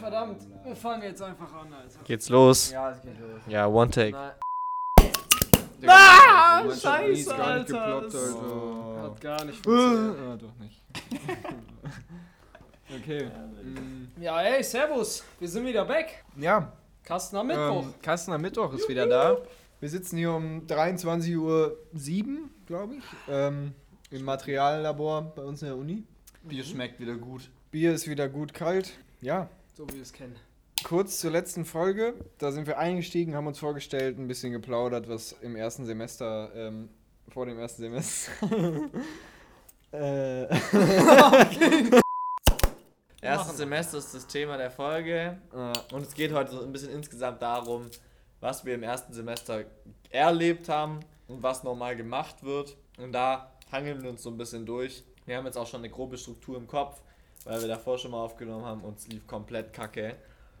Verdammt, wir fangen jetzt einfach an, Alter. Geht's los? Ja, es geht los. Ja, One Take. Nein, Ah, Scheiße, gar nicht Alter, geploppt, Alter. hat gar nicht funktioniert. Ah, doch nicht. okay. Mm, Ja, ey, servus, wir sind wieder back. Ja, Kasten am Mittwoch. ähm, Kasten am Mittwoch ist wieder da. Wir sitzen hier um 23.07 Uhr, glaube ich, ähm, im Materiallabor bei uns in der Uni. Bier schmeckt wieder gut. Bier ist wieder gut kalt. Ja, So wie wir es kennen. kurz zur letzten Folge. Da sind wir eingestiegen, haben uns vorgestellt, ein bisschen geplaudert, was im ersten Semester, ähm, vor dem ersten Semester. äh, Erstes Semester ist das Thema der Folge. äh, Und es geht heute so ein bisschen insgesamt darum, was wir im ersten Semester erlebt haben und was normal gemacht wird. Und da hangeln wir uns so ein bisschen durch. Wir haben jetzt auch schon eine grobe Struktur im Kopf, weil wir davor schon mal aufgenommen haben und es lief komplett kacke.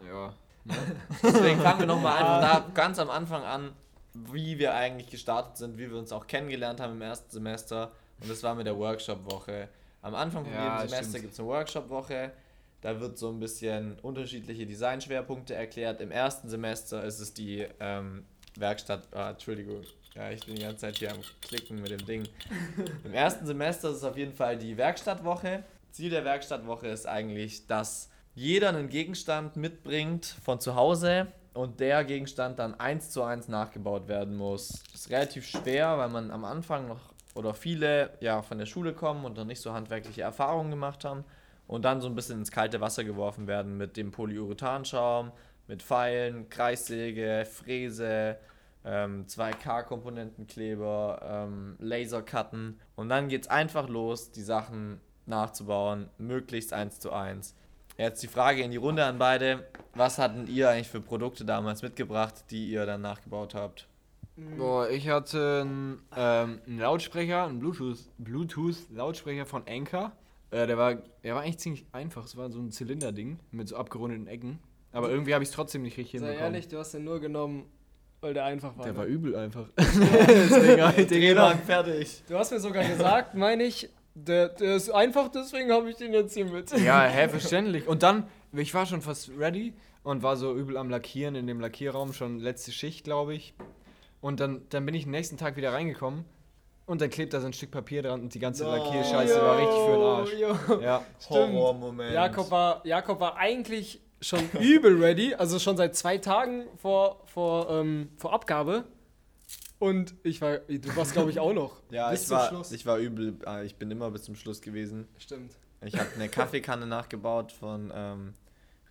ja. Deswegen fangen wir nochmal einfach da ganz am Anfang an, wie wir eigentlich gestartet sind, wie wir uns auch kennengelernt haben im ersten Semester. Und das war mit der Workshop-Woche. Am Anfang von Ja, jedem Semester gibt es eine Workshop-Woche. Da wird so ein bisschen unterschiedliche Designschwerpunkte erklärt. Im ersten Semester ist es die ähm, Werkstatt. Ah, Entschuldigung. Ja, ich bin die ganze Zeit hier am Klicken mit dem Ding. Im ersten Semester ist es auf jeden Fall die Werkstattwoche. Ziel der Werkstattwoche ist eigentlich, dass jeder einen Gegenstand mitbringt von zu Hause und der Gegenstand dann eins zu eins nachgebaut werden muss. Das ist relativ schwer, weil man am Anfang noch oder viele ja von der Schule kommen und noch nicht so handwerkliche Erfahrungen gemacht haben und dann so ein bisschen ins kalte Wasser geworfen werden mit dem Polyurethanschaum, mit Pfeilen, Kreissäge, Fräse, ähm, 2K-Komponentenkleber, ähm, Lasercutten und dann geht es einfach los, die Sachen nachzubauen, möglichst eins zu eins. Jetzt die Frage in die Runde an beide. Was hatten ihr eigentlich für Produkte damals mitgebracht, die ihr dann nachgebaut habt? Boah, ich hatte einen, ähm, einen Lautsprecher, einen Bluetooth, Bluetooth-Lautsprecher von Anker. Äh, der, war, der war eigentlich ziemlich einfach. Es war so ein Zylinderding mit so abgerundeten Ecken. Aber irgendwie habe ich es trotzdem nicht richtig Sei hinbekommen. ehrlich, du hast den nur genommen, weil der einfach war. Der ne? war übel einfach. Deswegen ich den genommen. fertig. Du hast mir sogar gesagt, meine ich, der, der ist einfach, deswegen habe ich den jetzt hier mit. Ja, hä, verständlich. Und dann, ich war schon fast ready und war so übel am Lackieren in dem Lackierraum, schon letzte Schicht, glaube ich. Und dann, dann bin ich den nächsten Tag wieder reingekommen und dann klebt da so ein Stück Papier dran und die ganze No. Lackierscheiße war richtig für den Arsch. Jo. Ja. Horrormoment. Jakob war, Jakob war eigentlich schon übel ready, also schon seit zwei Tagen vor, vor, ähm, vor Abgabe. Und ich war, du warst glaube ich auch noch. Ja, bis ich zum war, Schluss. ich war übel. äh, Ich bin immer bis zum Schluss gewesen. Stimmt. Ich habe eine Kaffeekanne nachgebaut von ähm,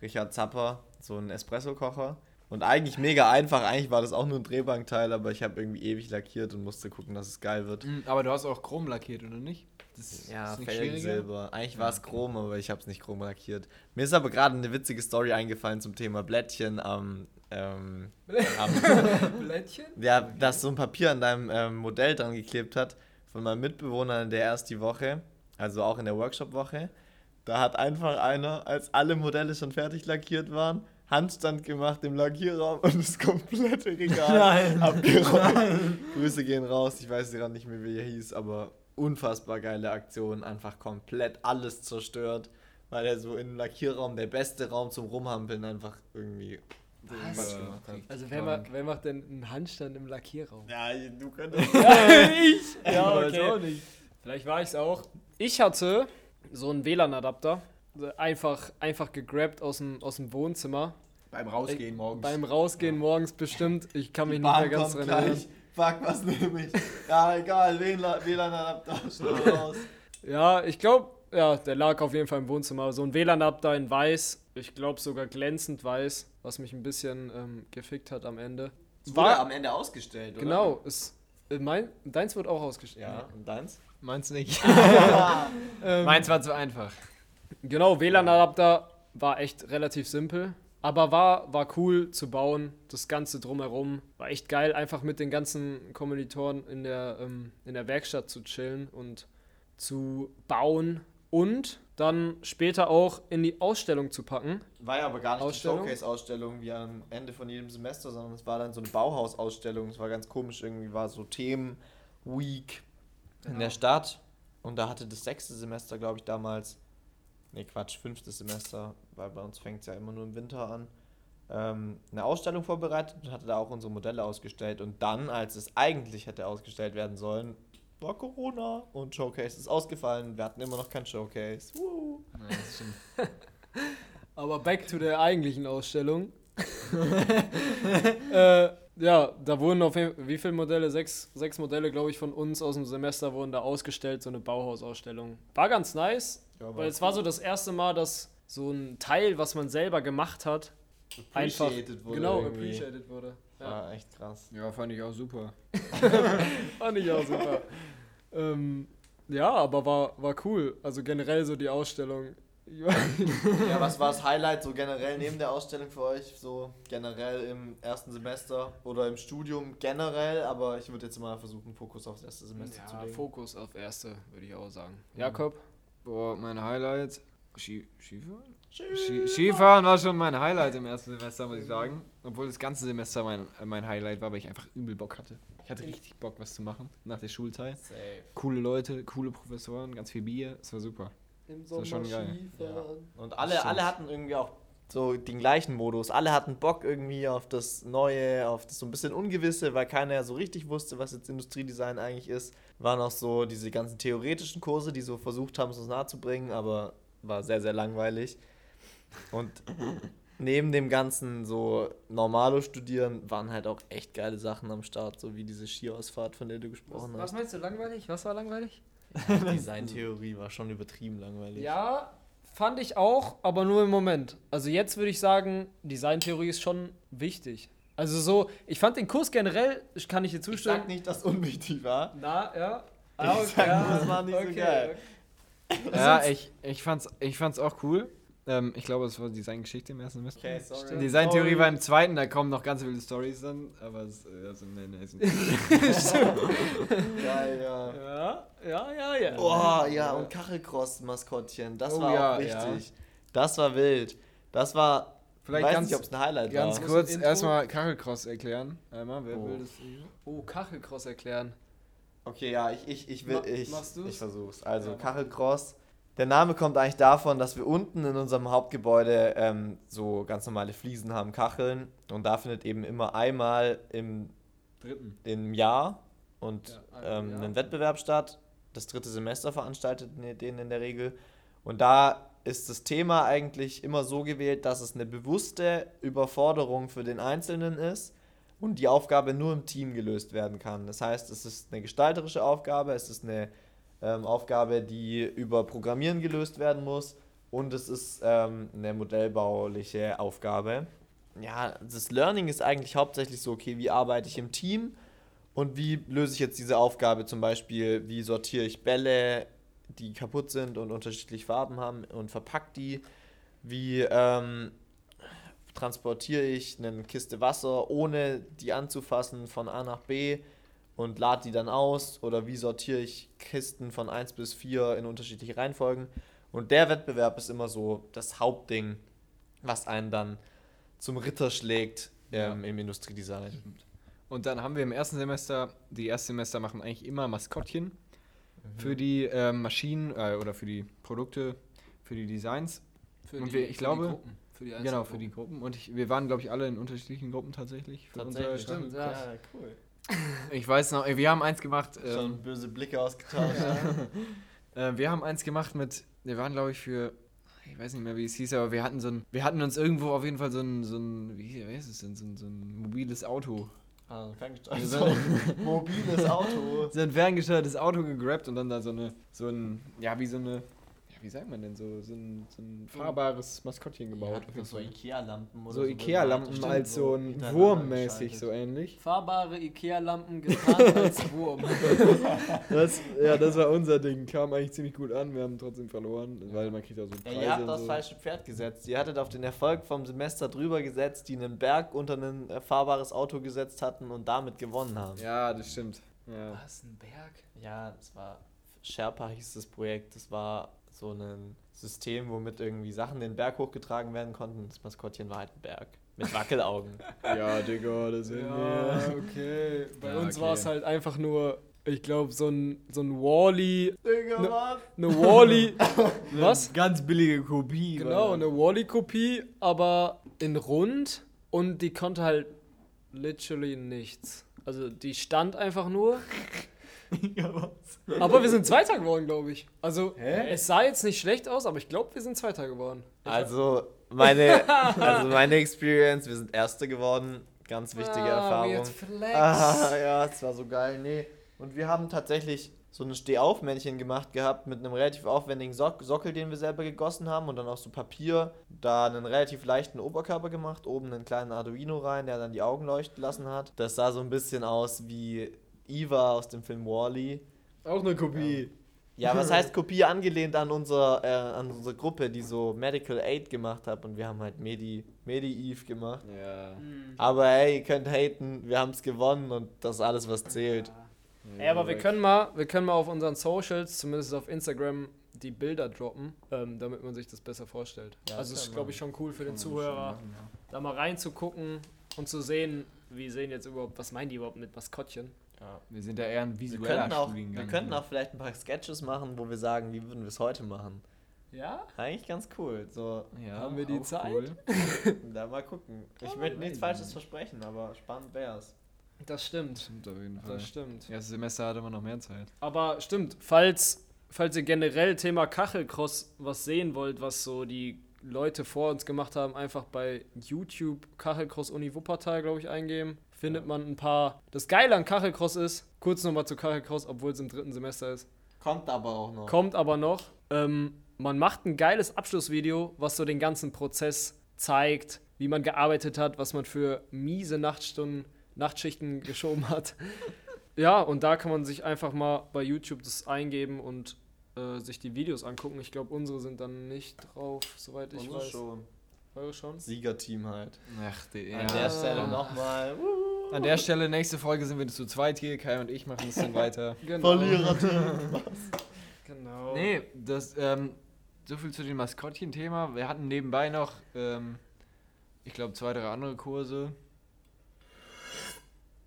Richard Zapper, so ein Espresso-Kocher. Und eigentlich mega einfach. Eigentlich war das auch nur ein Drehbankteil, aber ich habe irgendwie ewig lackiert und musste gucken, dass es geil wird. Mm, Aber du hast auch Chrom lackiert, oder nicht? Das Ja. Felgensilber. Eigentlich war es Chrom, aber ich habe es nicht Chrom lackiert. Mir ist aber gerade eine witzige Story eingefallen zum Thema Blättchen am. Ähm, Blättchen? ja, dass so ein Papier an deinem ähm, Modell dran geklebt hat von meinem Mitbewohner in der erst die Woche, also auch in der Workshop-Woche. Da hat einfach einer, als alle Modelle schon fertig lackiert waren, Handstand gemacht im Lackierraum und das komplette Regal abgeräumt. Grüße gehen raus, ich weiß gerade nicht mehr, wie er hieß, aber unfassbar geile Aktion, einfach komplett alles zerstört, weil er so im Lackierraum, der beste Raum zum Rumhampeln, einfach irgendwie Was? hat. Also wer, ma, wer macht denn einen Handstand im Lackierraum? Ja, du könntest. ich? Ja, weiß auch okay. nicht. Vielleicht war ich es auch. Ich hatte so einen WLAN-Adapter. Einfach, einfach gegrabt aus dem, aus dem Wohnzimmer. Beim Rausgehen morgens. Beim Rausgehen morgens bestimmt. Ich kann mich nicht mehr ganz dran erinnern. Fuck, was nehme ich? Ja, egal, WLAN-Adapter, schnell raus. Ja, ich glaube, ja, der lag auf jeden Fall im Wohnzimmer. So ein WLAN-Adapter in weiß. Ich glaube sogar glänzend weiß, was mich ein bisschen ähm, gefickt hat am Ende. War am Ende ausgestellt, oder? Genau, es, äh, mein, deins wird auch ausgestellt. Ja, und deins? Meins nicht. Ähm, Meins war zu einfach. Genau, WLAN-Adapter war echt relativ simpel, aber war, war cool zu bauen. Das Ganze drumherum war echt geil, einfach mit den ganzen Kommilitoren in der, ähm, in der Werkstatt zu chillen und zu bauen und dann später auch in die Ausstellung zu packen. War ja aber gar nicht Ausstellung? die Showcase-Ausstellung wie am Ende von jedem Semester, sondern es war dann so eine Bauhaus-Ausstellung. Es war ganz komisch, irgendwie war so Themen-Week in Genau. der Stadt. Und da hatte das sechste Semester, glaube ich, damals nee Quatsch, fünftes Semester, weil bei uns fängt es ja immer nur im Winter an, ähm, eine Ausstellung vorbereitet und hatte da auch unsere Modelle ausgestellt. Und dann, als es eigentlich hätte ausgestellt werden sollen, war Corona und Showcase ist ausgefallen. Wir hatten immer noch kein Showcase. Woo. Ja. Aber back to der eigentlichen Ausstellung. äh, ja, da wurden auf jeden wie viele Modelle? Sechs, sechs Modelle, glaube ich, von uns aus dem Semester wurden da ausgestellt, so eine Bauhausausstellung. War ganz nice, Ja, weil es war so das erste Mal, dass so ein Teil, was man selber gemacht hat, einfach wurde genau irgendwie. appreciated wurde. Ja, War echt krass. Ja, fand ich auch super. fand ich auch super. ähm, ja, aber war, war cool. Also generell so die Ausstellung. Ja, was war das Highlight so generell neben der Ausstellung für euch? So generell im ersten Semester oder im Studium generell, aber ich würde jetzt mal versuchen, Fokus aufs erste Semester zu Ja, legen. Fokus auf erste, würde ich auch sagen. Jakob? Boah, mein Highlight. Ski Skifahren? Ski Skifahren war schon mein Highlight im ersten Semester, muss ich sagen. Obwohl das ganze Semester mein, mein Highlight war, weil ich einfach übel Bock hatte. Ich hatte richtig Bock, was zu machen nach der Schulzeit. Safe. Coole Leute, coole Professoren, ganz viel Bier. Es war super. Im war schon geil. Ja. Und alle, alle hatten irgendwie auch so den gleichen Modus. Alle hatten Bock irgendwie auf das Neue, auf das so ein bisschen Ungewisse, weil keiner ja so richtig wusste, was jetzt Industriedesign eigentlich ist. Waren auch so diese ganzen theoretischen Kurse, die so versucht haben, es uns nahezubringen, aber war sehr, sehr langweilig. Und neben dem ganzen so normalo studieren waren halt auch echt geile Sachen am Start, so wie diese Skiausfahrt, von der du gesprochen hast. meinst du langweilig? Was war langweilig? Designtheorie war schon übertrieben langweilig. Ja, fand ich auch, aber nur im Moment. Also jetzt würde ich sagen, Designtheorie ist schon wichtig. Also so, ich fand den Kurs generell, ich kann ich dir Ich zustimmen. sag nicht, dass es unwichtig war. Na, ja. Ich sag nur, es war nicht so geil. Ja, ich, ich, fand's, ich fand's auch cool. Ähm, ich glaube, es war Designgeschichte im ersten Semester. Okay, sorry. Designtheorie war im zweiten, da kommen noch ganz viele Stories dann, aber es, äh, also, nee, nee, es Geil, ja. Ja, ja, ja, ja. Oh, ja, und Kachelcross-Maskottchen, das Oh war ja, auch wichtig. Das war wild. Das war, Vielleicht ich weiß ganz, nicht, ob es ein Highlight ganz war. Muss kurz erstmal Kachelcross erklären. Einmal, wer Oh. will das? Oh, Kachelcross erklären. Okay, ja, ich, ich, ich will, Ma- ich, machst du's? ich versuch's. Also, Ja, mach. Kachelcross. Der Name kommt eigentlich davon, dass wir unten in unserem Hauptgebäude ähm, so ganz normale Fliesen haben, Kacheln. Und da findet eben immer einmal im, Dritten. im Jahr und Ja, ähm, Jahr. ein Wettbewerb statt. Das dritte Semester veranstaltet ne- den in der Regel. Und da ist das Thema eigentlich immer so gewählt, dass es eine bewusste Überforderung für den Einzelnen ist und die Aufgabe nur im Team gelöst werden kann. Das heißt, es ist eine gestalterische Aufgabe, es ist eine ähm, Aufgabe, die über Programmieren gelöst werden muss. Und es ist ähm, eine modellbauliche Aufgabe. Ja, das Learning ist eigentlich hauptsächlich so, okay, wie arbeite ich im Team? Und wie löse ich jetzt diese Aufgabe? Zum Beispiel, wie sortiere ich Bälle, die kaputt sind und unterschiedliche Farben haben und verpack die, wie ähm, transportiere ich eine Kiste Wasser, ohne die anzufassen, von A nach B und lade die dann aus oder wie sortiere ich Kisten von 1 bis 4 in unterschiedliche Reihenfolgen. Und der Wettbewerb ist immer so das Hauptding, was einen dann zum Ritter schlägt ähm, im Industriedesign. Und dann haben wir im ersten Semester, die Erstsemester machen eigentlich immer Maskottchen Mhm. für die ähm, Maschinen äh, oder für die Produkte, für die Designs. Für Und die, wir- ich für glaube- die Gruppen. Für die Genau, für die. Gruppen. Und ich, wir waren, glaube ich, alle in unterschiedlichen Gruppen tatsächlich. Für unser- stimmt, ja. cool. Ich weiß noch, wir haben eins gemacht. Ähm, Schon böse Blicke ausgetauscht. Äh, wir haben eins gemacht mit, wir waren glaube ich für, ich weiß nicht mehr wie es hieß, aber wir hatten so ein, wir hatten uns irgendwo auf jeden Fall so ein, so ein wie, heißt es denn, so ein, so ein mobiles Auto. Ah, ferngesteuert. So ein mobiles Auto. So ein ferngesteuertes Auto gegrabt und dann da so eine, so ein, ja wie so eine, wie sagt man denn, so, so, ein, so ein fahrbares Maskottchen gebaut. jeden so. Ikea-Lampen oder so Ikea-Lampen Stimmt, als so ein Wurmmäßig, so ähnlich. Fahrbare Ikea-Lampen getarnt als Wurm. Das, ja, das war unser Ding. Kam eigentlich ziemlich gut an. Wir haben trotzdem verloren, weil man kriegt auch so Ja, Preise ihr habt und das so. falsche Pferd gesetzt. Ihr hattet auf den Erfolg vom Semester drüber gesetzt, die einen Berg unter ein äh, fahrbares Auto gesetzt hatten und damit gewonnen haben. Ja, das stimmt. Ja. Was, ein Berg? Ja, das war Sherpa hieß das Projekt. Das war so ein System, womit irgendwie Sachen den Berg hochgetragen werden konnten. Das Maskottchen war halt ein Berg mit Wackelaugen. Ja, Digga, das sind Ja, okay. Bei Ja, uns okay. war es halt einfach nur ich glaube, so ein, so ein Wally, Digga, Ne- Mann. eine Wally, was? Ganz billige Kopie. Genau, eine Wally-Kopie, aber in rund und die konnte halt literally nichts. Also die stand einfach nur. ja, was? Aber wir sind Zweiter geworden, glaube ich. Also Hä? es sah jetzt nicht schlecht aus, aber ich glaube, wir sind Zweiter geworden. Also, meine, also meine Experience, wir sind Erste geworden. Ganz wichtige Erfahrung. Jetzt flex. Ah, ja, es war so geil. Nee. Und wir haben tatsächlich so ein Stehaufmännchen gemacht gehabt mit einem relativ aufwendigen Sock Sockel, den wir selber gegossen haben und dann auch so Papier, da einen relativ leichten Oberkörper gemacht, oben einen kleinen Arduino rein, der dann die Augen leuchten lassen hat. Das sah so ein bisschen aus wie Eva aus dem Film Wally. Auch eine Kopie. Ja, was heißt Kopie angelehnt an, unser, äh, an unsere Gruppe, die so Medical Aid gemacht hat und wir haben halt Medi, Medi Eve gemacht. Ja. Aber hey, ihr könnt haten, wir haben es gewonnen und das ist alles, was zählt. Ey, aber wir können mal, wir können mal auf unseren Socials, zumindest auf Instagram, die Bilder droppen, ähm, damit man sich das besser vorstellt. Ja, also das ist, glaube ich, schon cool für den Zuhörer, da mal reinzugucken und zu sehen, wie sehen jetzt überhaupt, was meinen die überhaupt mit Maskottchen? Wir sind da eher ein Wir visueller könnten, auch, Studiengang. wir könnten auch vielleicht ein paar Sketches machen, wo wir sagen, wie würden wir es heute machen. Ja? Eigentlich ganz cool. So, ja, Haben wir die Zeit? Cool. da mal gucken. Ich möchte nichts Falsches nicht. versprechen, aber spannend wär's. Das stimmt. Stimmt auf jeden Fall. Das stimmt. Erstes Semester hatte man noch mehr Zeit. Aber stimmt, falls, falls ihr generell Thema Kachelcross was sehen wollt, was so die Leute vor uns gemacht haben, einfach bei YouTube Kachelcross Uni Wuppertal, glaube ich, eingeben. Findet man ein paar. Das Geile an Kachelcross ist, kurz nochmal zu Kachelcross, obwohl es im dritten Semester ist. Kommt aber auch noch. Kommt aber noch. Ähm, man macht ein geiles Abschlussvideo, was so den ganzen Prozess zeigt, wie man gearbeitet hat, was man für miese Nachtstunden, Nachtschichten geschoben hat. Ja, und da kann man sich einfach mal bei YouTube das eingeben und äh, sich die Videos angucken. Ich glaube, unsere sind dann nicht drauf, soweit ich Unsere weiß. schon. Eure schon? Siegerteam halt. Ach, die, An ja. der Stelle nochmal. An der Stelle, nächste Folge sind wir zu zweit hier. Kai und ich machen es dann weiter. Genau. Verliererteam. Genau. Nee, das, ähm, so viel zu dem Maskottchen-Thema. Wir hatten nebenbei noch, ähm, ich glaube, zwei, drei andere Kurse.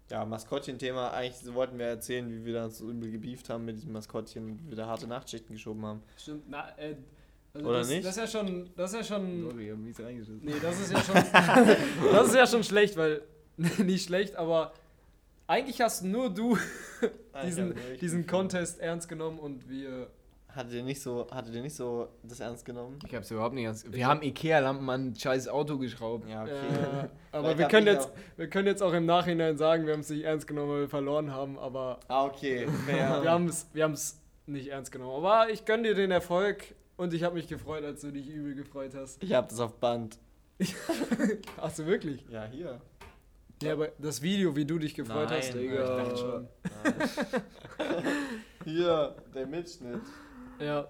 Ja, Maskottchen-Thema. Eigentlich wollten wir erzählen, wie wir das so übel gebieft haben mit diesem Maskottchen und wie wir da harte Nachtschichten geschoben haben. Stimmt, na, äh, also Oder das, nicht? Das ist ja schon, das ist ja schon Sorry, ich hab mies reingeschissen. Nee, das ist ja schon. das ist ja schon schlecht, weil. nicht schlecht, aber eigentlich hast nur du diesen, diesen Contest ernst genommen und wir. Hattet ihr nicht so, hattet ihr nicht so das ernst genommen? Ich hab's überhaupt nicht ernst. Wir haben Ikea-Lampen an ein scheiß Auto geschraubt. Ja, Äh, okay. aber Vielleicht wir können, jetzt, wir können jetzt auch im Nachhinein sagen, wir haben es nicht ernst genommen, weil wir verloren haben, aber ah, okay. Wir haben es wir haben's nicht ernst genommen. Aber ich gönne dir den Erfolg und ich habe mich gefreut, als du dich übel gefreut hast. Ich hab das auf Band. Hast du wirklich? Ja, hier. Ja, aber das Video, wie du dich gefreut Nein, hast, ich Digga. dachte schon. hier, der Mitschnitt. Ja.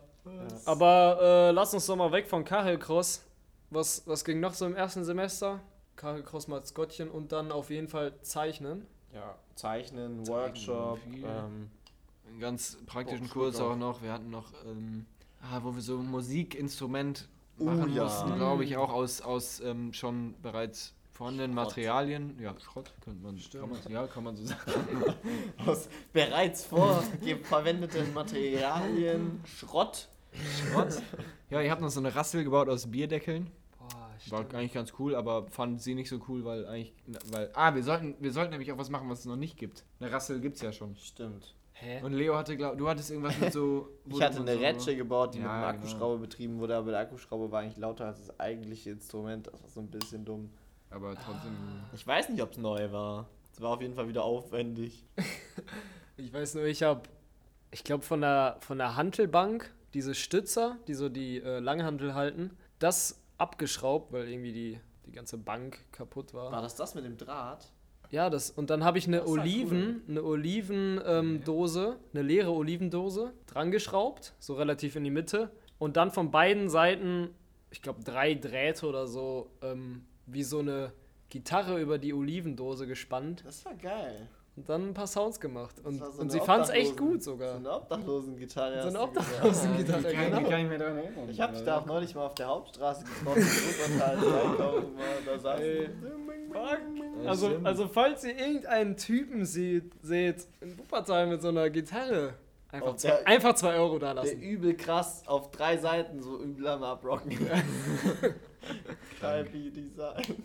Aber äh, lass uns doch mal weg von Kachelcross. Was, was ging noch so im ersten Semester? Kachelcross Maskottchen und dann auf jeden Fall zeichnen. Ja, Zeichnen, Workshop, ähm, Einen ganz praktischen Oh, Kurs auch noch. Wir hatten noch, ähm, ah, wo wir so ein Musikinstrument Oh, machen ja. mussten, glaube ich, auch aus, aus ähm, schon bereits vorhandenen Schrott. Materialien. Ja, Schrott könnte man, kann man, ja, kann man so sagen. aus bereits vorverwendeten Materialien, Schrott. Schrott. Ja, ich habe noch so eine Rassel gebaut aus Bierdeckeln. Boah, War eigentlich ganz cool, aber fand sie nicht so cool, weil eigentlich, weil, ah, wir sollten, wir sollten nämlich auch was machen, was es noch nicht gibt. Eine Rassel gibt's ja schon. Stimmt. Hä? Und Leo hatte, glaub, du hattest irgendwas mit so. Ich hatte eine so, Rätsche gebaut, die Ja, mit einem genau. Akkuschrauber betrieben wurde, aber der Akkuschrauber war eigentlich lauter als das eigentliche Instrument. Das war so ein bisschen dumm. Aber trotzdem. Ich weiß nicht, ob es neu war. Es war auf jeden Fall wieder aufwendig. Ich weiß nur, ich habe, ich glaube von der, von der Hantelbank, diese Stützer, die so die äh, Langhantel halten, das abgeschraubt, weil irgendwie die, die ganze Bank kaputt war. War das das mit dem Draht? Ja, das, und dann habe ich eine Oliven, eine Olivendose, eine leere Olivendose dran geschraubt, so relativ in die Mitte. Und dann von beiden Seiten, ich glaube drei Drähte oder so, ähm, wie so eine Gitarre über die Olivendose gespannt Das war geil. und dann ein paar Sounds gemacht. Und, so und sie fand es echt gut So sogar. eine Obdachlosengitarre. So eine. Obdachlosengitarre, kann, genau. kann ich mich daran erinnern? Ich habe dich da auch neulich mal auf der Hauptstraße getroffen. Da Ey, Also, also falls ihr irgendeinen Typen seht, seht in Wuppertal mit so einer Gitarre, einfach zwei, der- einfach zwei Euro da Der lassen. übel krass auf drei Seiten so übel am Abrocken. Kalbi Design.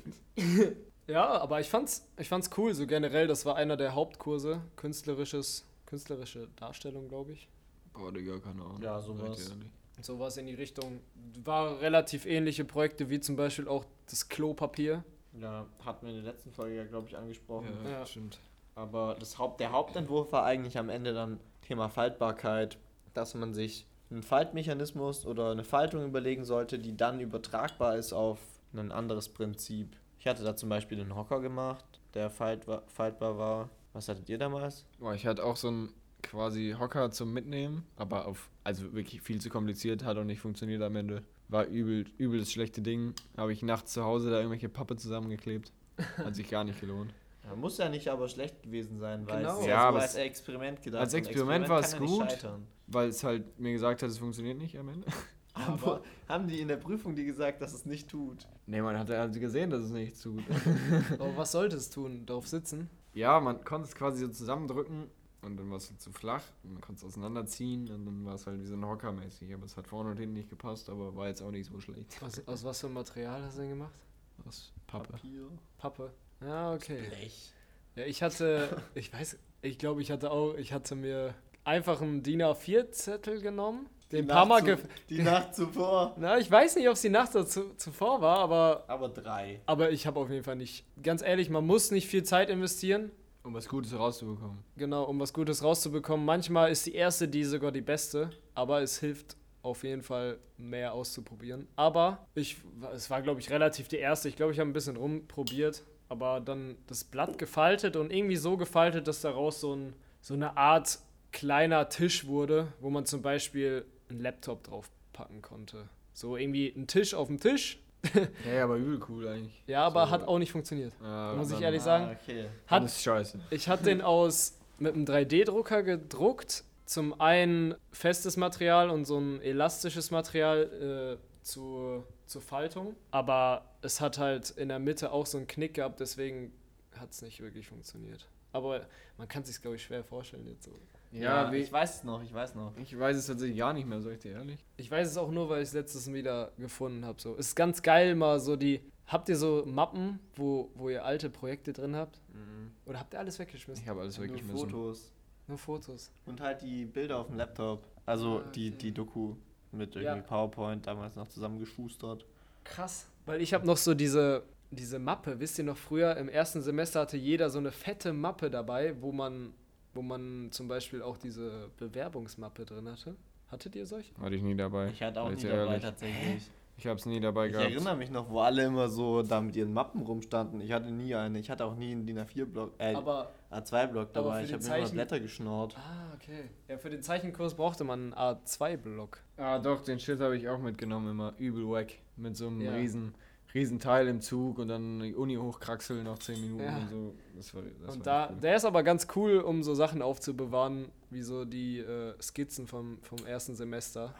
Ja, aber ich fand's, ich fand's cool, so generell, das war einer der Hauptkurse, künstlerisches, künstlerische Darstellung, glaube ich. Boah, Digga, keine Ahnung. Ja, sowas. Sowas in die Richtung. War relativ ähnliche Projekte wie zum Beispiel auch das Klopapier. Ja, hatten wir in der letzten Folge ja, glaube ich, angesprochen. Ja, Ja. stimmt. Aber das Haupt, der Hauptentwurf war eigentlich am Ende dann Thema Faltbarkeit, dass man sich einen Faltmechanismus oder eine Faltung überlegen sollte, die dann übertragbar ist auf ein anderes Prinzip. Ich hatte da zum Beispiel einen Hocker gemacht, der faltbar, faltbar war. Was hattet ihr damals? Boah, ich hatte auch so einen quasi Hocker zum Mitnehmen, aber auf, also wirklich viel zu kompliziert, hat auch nicht funktioniert am Ende. War übel, übel das schlechte Ding. Habe ich nachts zu Hause da irgendwelche Pappe zusammengeklebt. Hat sich gar nicht gelohnt. Ja, muss ja nicht aber schlecht gewesen sein, weil Genau. es Ja, ja, so als Experiment gedacht. als und Experiment war es ja gut. Weil es halt mir gesagt hat, es funktioniert nicht am Ende. Aber haben die in der Prüfung die gesagt, dass es nicht tut? Nee, man hat halt gesehen, dass es nicht tut. Aber was sollte es tun? Darauf sitzen? ja, man konnte es quasi so zusammendrücken und dann war es halt zu flach. Und man konnte es auseinanderziehen und dann war es halt wie so ein Hocker mäßig. Aber es hat vorne und hinten nicht gepasst, aber war jetzt auch nicht so schlecht. Was, aus was für einem Material hast du denn gemacht? Aus Pappe. Papier. Pappe. Ja, okay. Blech. Ja, ich hatte, ich weiß, ich glaube, ich hatte auch, ich hatte mir einfach einen DIN A4-Zettel genommen, den ein paar Mal Nacht ge zu- Die Nacht zuvor. Na, ich weiß nicht, ob es die Nacht dazu, zuvor war, aber, Aber drei. aber ich habe auf jeden Fall nicht. Ganz ehrlich, man muss nicht viel Zeit investieren, Um was Gutes rauszubekommen. genau, um was Gutes rauszubekommen. Manchmal ist die erste die sogar die beste, aber es hilft auf jeden Fall mehr auszuprobieren. Aber ich, es war, glaube ich, relativ die erste. Ich glaube, ich habe ein bisschen rumprobiert, aber dann das Blatt gefaltet und irgendwie so gefaltet, dass daraus so, ein, so eine Art kleiner Tisch wurde, wo man zum Beispiel einen Laptop drauf packen konnte. So irgendwie ein Tisch auf dem Tisch. Ja, ja, aber übel cool eigentlich. Ja, aber So. hat auch nicht funktioniert. Ja, Muss ich ehrlich sagen. Ah, okay. Hat, ist scheiße. ich hatte den aus mit einem 3D-Drucker gedruckt. Zum einen festes Material und so ein elastisches Material äh, zur, zur Faltung. Aber es hat halt in der Mitte auch so einen Knick gehabt, deswegen hat es nicht wirklich funktioniert. Aber man kann sich glaube ich, schwer vorstellen jetzt so. Ja, wie, ich weiß es noch, ich weiß noch. ich weiß es tatsächlich gar nicht mehr, sag ich dir ehrlich. Ich weiß es auch nur, weil ich es letztes wieder gefunden habe. So. Es ist ganz geil, mal so die. Habt ihr so Mappen, wo, wo ihr alte Projekte drin habt? Oder habt ihr alles weggeschmissen? Ich habe alles Nur weggeschmissen. Fotos. Nur Fotos. Und halt die Bilder auf dem Laptop. Also Ah, die, okay. die Doku mit irgendwie Ja. PowerPoint damals noch zusammengeschustert. Krass. Weil ich habe noch so diese, diese Mappe. Wisst ihr noch, früher im ersten Semester hatte jeder so eine fette Mappe dabei, wo man, wo man zum Beispiel auch diese Bewerbungsmappe drin hatte. Hattet ihr solche? Hatte ich nie dabei. Ich hatte auch nie dabei ehrlich. tatsächlich. Ich hab's nie dabei Ich gehabt. erinnere mich noch, wo alle immer so da mit ihren Mappen rumstanden. Ich hatte nie eine. Ich hatte auch nie einen DIN A4-Block, äh, Aber. A2-Block aber dabei. für Ich habe mir immer Blätter geschnort. Ah, okay. Ja, für den Zeichenkurs brauchte man einen A2-Block. Ah, doch, den Shit habe ich auch mitgenommen immer. Übel wack. Mit so einem Ja. riesen, riesen Teil im Zug und dann die Uni hochkraxeln nach 10 Minuten Ja. und so. Das war, das Und war da, cool. der ist aber ganz cool, um so Sachen aufzubewahren, wie so die äh, Skizzen vom, vom ersten Semester.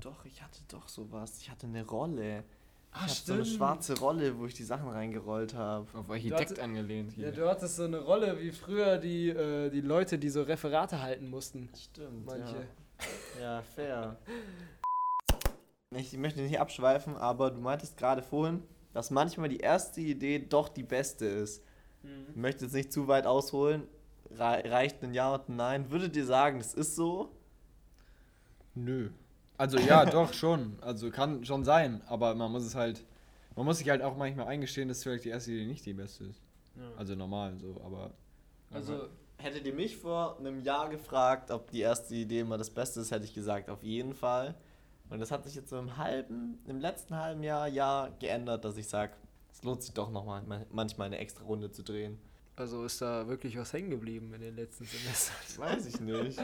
Doch, ich hatte doch sowas. Ich hatte eine Rolle. Ah, ich hatte so eine schwarze Rolle, wo ich die Sachen reingerollt habe. Auf Architekt hatte- angelehnt hier. Ja, du hattest so eine Rolle wie früher die, äh, die Leute, die so Referate halten mussten. Stimmt. Manche. Ja. ja, fair. Ich möchte nicht abschweifen, aber du meintest gerade vorhin, dass manchmal die erste Idee doch die beste ist. Ich möchte jetzt nicht zu weit ausholen. Rei- reicht ein Ja und ein Nein. Würdet ihr sagen, es ist so? Nö. Also ja, doch schon. Also kann schon sein, aber man muss es halt, man muss sich halt auch manchmal eingestehen, dass vielleicht die erste Idee nicht die beste ist. Also normal so, aber Also, Hättet ihr mich vor einem Jahr gefragt, ob die erste Idee immer das Beste ist, hätte ich gesagt, auf jeden Fall. Und das hat sich jetzt so im halben, im letzten halben Jahr, Jahr geändert, dass ich sage, es lohnt sich doch noch mal, manchmal eine extra Runde zu drehen. also ist da wirklich was hängen geblieben in den letzten Semestern. Weiß ich nicht.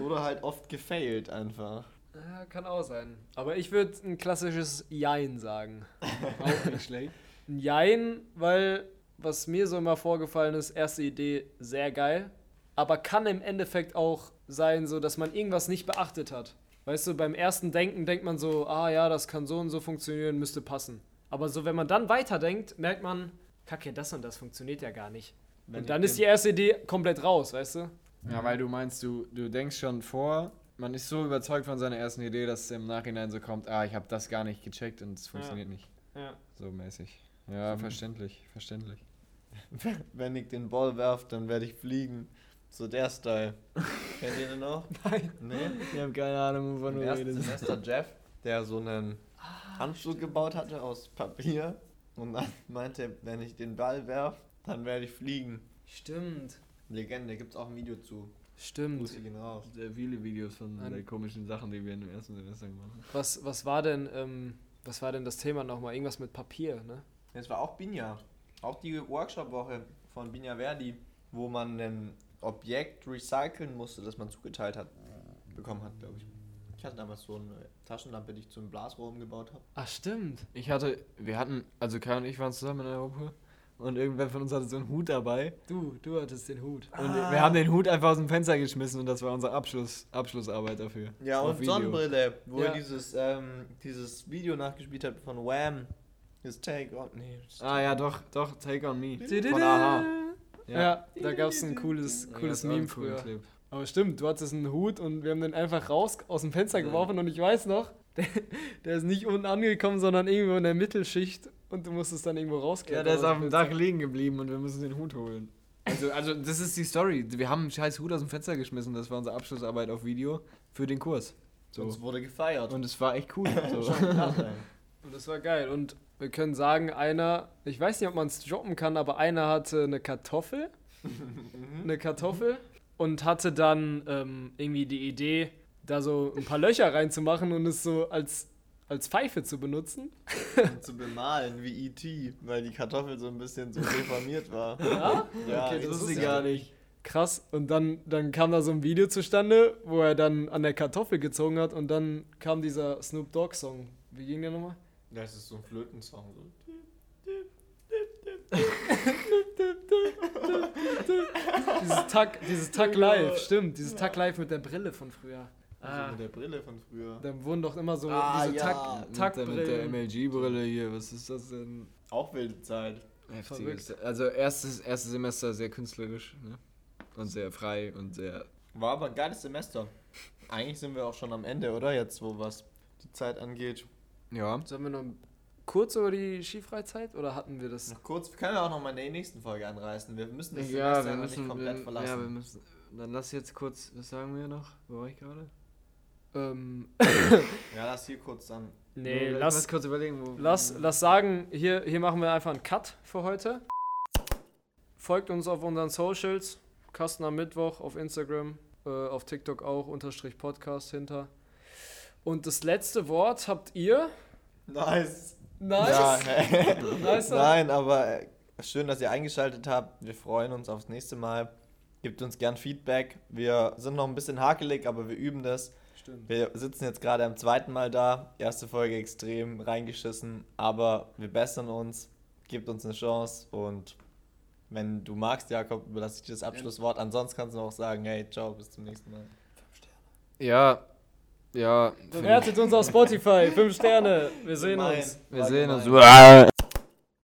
Oder halt oft gefailt einfach. Ja, kann auch sein. Aber ich würde ein klassisches Jein sagen. auch nicht schlecht. Ein Jein, weil was mir so immer vorgefallen ist, erste Idee sehr geil, aber kann im Endeffekt auch sein, so dass man irgendwas nicht beachtet hat. Weißt du, beim ersten Denken denkt man so, ah ja, das kann so und so funktionieren, müsste passen. Aber so, wenn man dann weiterdenkt, merkt man, kacke, das und das funktioniert ja gar nicht. Wenn und dann ist die erste Idee komplett raus, weißt du? Ja, weil du meinst, du, du denkst schon vor, man ist so überzeugt von seiner ersten Idee, dass es im Nachhinein so kommt, ah, ich habe das gar nicht gecheckt und es funktioniert nicht. Ja. So mäßig. Ja, verständlich, verständlich. Wenn ich den Ball werf, dann werde ich fliegen. So der Style. Kennt ihr den noch? Nein. Nee? Ich habe keine Ahnung, wovon du redest. Semester Jeff, der so einen Handschuh gebaut hatte aus Papier. Und dann meinte er, wenn ich den Ball werf, dann werde ich fliegen. Stimmt. Legende, gibt's auch ein Video zu. Stimmt. Grüße gehen raus. Sehr viele Videos von An- den komischen Sachen, die wir im ersten Semester gemacht haben. Was, was war denn, ähm, was war denn das Thema nochmal? Irgendwas mit Papier, ne? Das war auch Binja. Auch die Workshop-Woche von Binja Verdi, wo man ein Objekt recyceln musste, das man zugeteilt hat, bekommen hat, glaube ich. Ich hatte damals so eine Taschenlampe, die ich zu einem Blasrohr umgebaut habe. Ach, stimmt. Ich hatte, wir hatten, also Kai und ich waren zusammen in der Gruppe und irgendwer von uns hatte so einen Hut dabei. Du, du hattest den Hut. Und wir haben den Hut einfach aus dem Fenster geschmissen und das war unsere Abschluss, Abschlussarbeit dafür. Ja, Auf und Video. Sonnenbrille, wo Ja. er dieses, ähm, dieses Video nachgespielt hat von Wham. His Take on. Nee, Ah ja, doch, doch, Take on Me. Von Aha. Ja, da gab es ein cooles, Ja, cooles ein Meme früher. Clip. Aber stimmt, du hattest einen Hut und wir haben den einfach raus aus dem Fenster Ja. geworfen und ich weiß noch, der, der ist nicht unten angekommen, sondern irgendwo in der Mittelschicht und du musstest dann irgendwo Ja, rausklettern. der ist auf dem Dach liegen geblieben und wir müssen den Hut holen. Also, also das ist die Story. Wir haben einen scheiß Hut aus dem Fenster geschmissen. Das war unsere Abschlussarbeit auf Video für den Kurs. So. Und es wurde gefeiert. Und es war echt cool. So. Und das war geil. Und wir können sagen, einer, ich weiß nicht, ob man es droppen kann, aber einer hatte eine Kartoffel. eine Kartoffel. Und hatte dann ähm, irgendwie die Idee, da so ein paar Löcher reinzumachen und es so als, als Pfeife zu benutzen. Und zu bemalen wie E.T., weil die Kartoffel so ein bisschen so deformiert war. Ja? Ja, Okay, das wusste ich gar nicht. Krass. Und dann, dann kam da so ein Video zustande, wo er dann an der Kartoffel gezogen hat und dann kam dieser Snoop Dogg Song. Wie ging der nochmal? Das ist so ein Flötensong. So. Dieses Tag, dieses Tag Live, stimmt. Dieses Tag Live mit der Brille von früher. Also Ah, mit der Brille von früher. da wurden doch immer so Ah, diese ja. Tag, Mit der, mit der. MLG-Brille hier, was ist das denn? Auch wilde Zeit. Heftiges. Also erstes, erstes Semester sehr künstlerisch ne? und sehr frei und sehr... War aber ein geiles Semester. Eigentlich sind wir auch schon am Ende, oder? Jetzt, wo was die Zeit angeht. Ja. Sollen wir noch kurz über die Skifreizeit oder hatten wir das? Noch kurz, wir können ja auch noch mal in der nächsten Folge anreißen. Wir müssen das Ja, Semester wir müssen, nicht komplett wir, verlassen. ja, wir müssen... Dann lass jetzt kurz, was sagen wir noch? Wo war ich gerade? Ähm, Ja, lass hier kurz dann. nee, Nur- lass, lass kurz überlegen, wo... Lass, lass sagen, hier, hier machen wir einfach einen Cut für heute. Folgt uns auf unseren Socials. Kasten am Mittwoch auf Instagram, äh, auf TikTok auch, Unterstrich Podcast hinter. Und das letzte Wort habt ihr. Nice. Nice. Ja, nice. Nein, aber äh, schön, dass ihr eingeschaltet habt. Wir freuen uns aufs nächste Mal. Gebt uns gern Feedback. Wir sind noch ein bisschen hakelig, aber wir üben das. Stimmt. Wir sitzen jetzt gerade am zweiten Mal da. Erste Folge extrem reingeschissen, aber wir bessern uns. Gebt uns eine Chance und wenn du magst, Jakob, überlasse ich dir das Abschlusswort. Ansonsten kannst du auch sagen, hey, ciao, bis zum nächsten Mal. Ja, ja. Bewertet uns auf Spotify. Fünf Sterne. Wir sehen Gemein. uns. Wir War sehen uns. gemein.